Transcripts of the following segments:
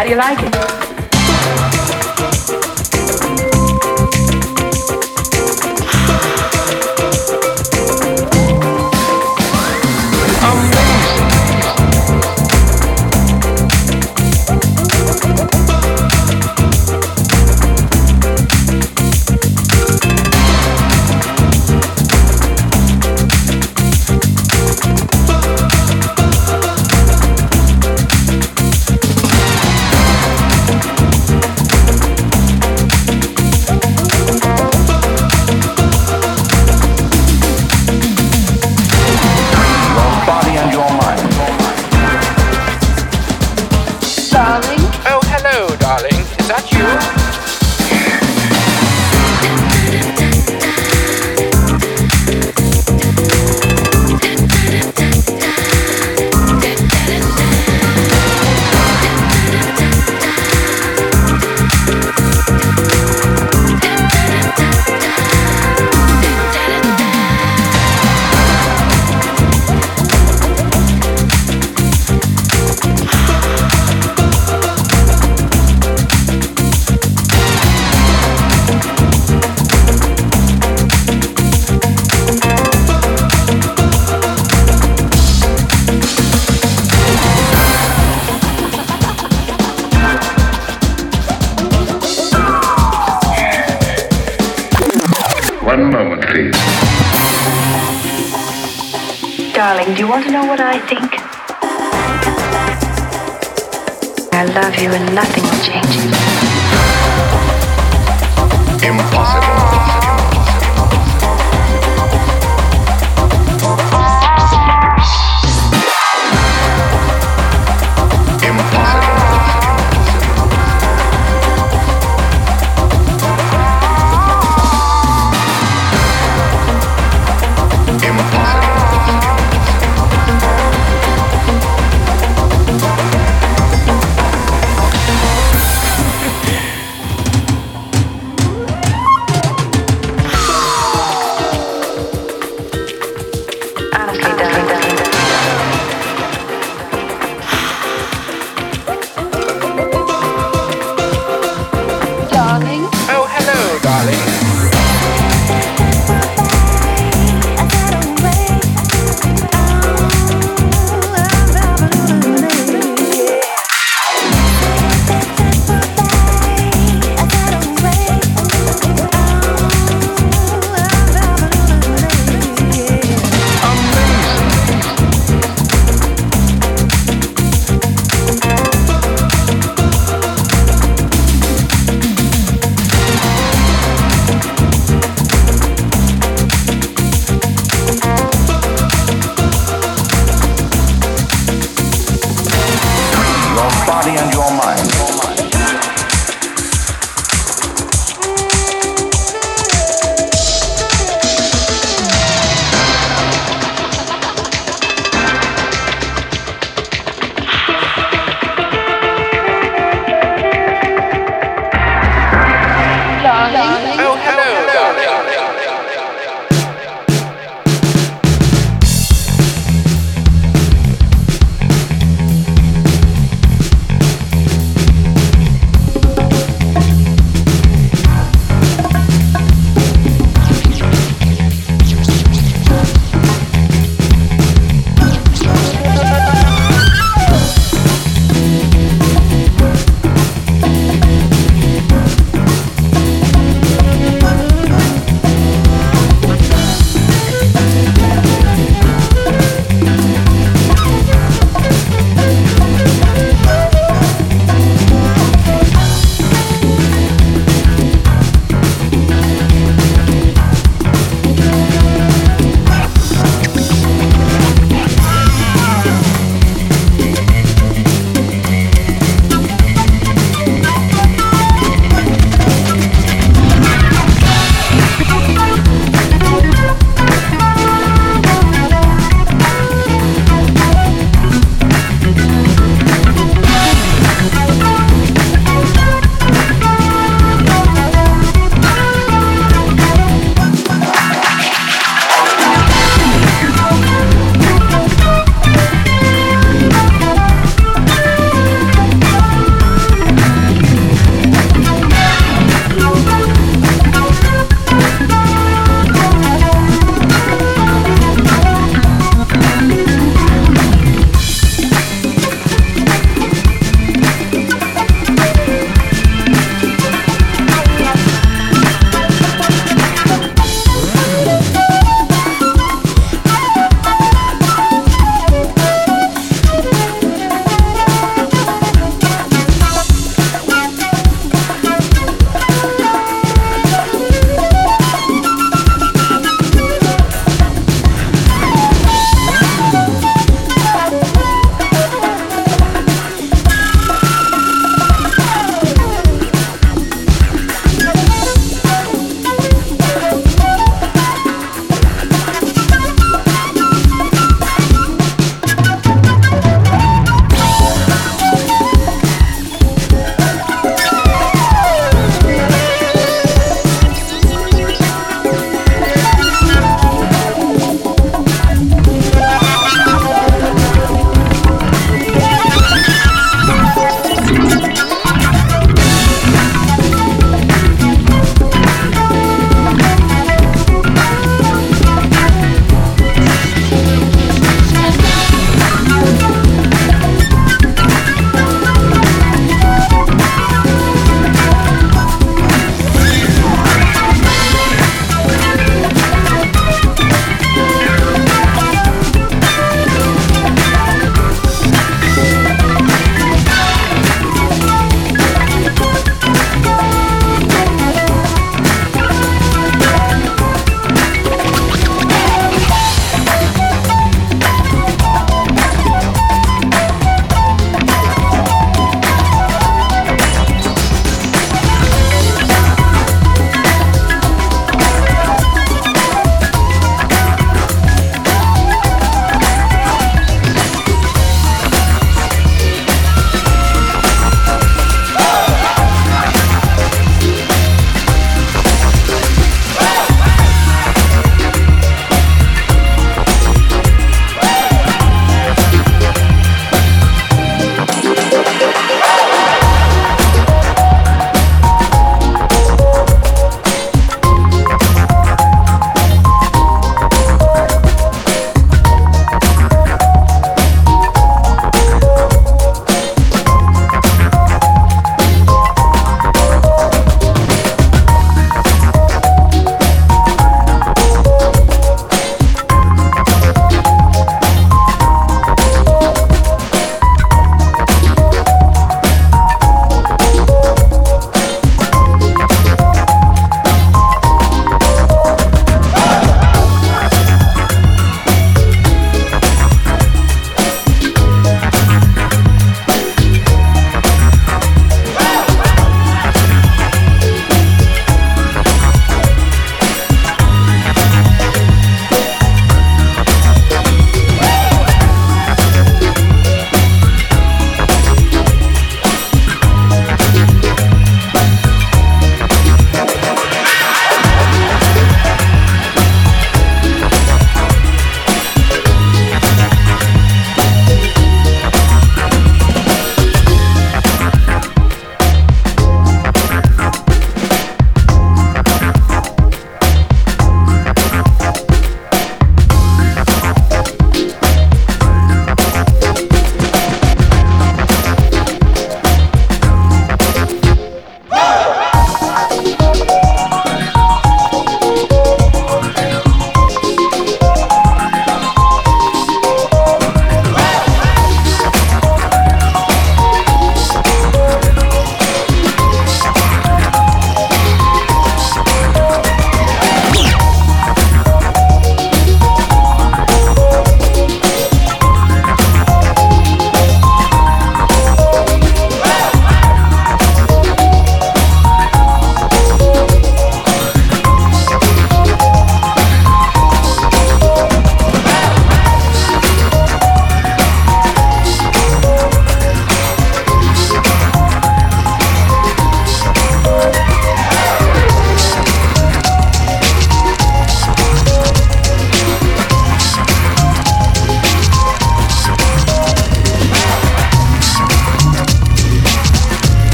how do you like it?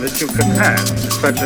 That you can have such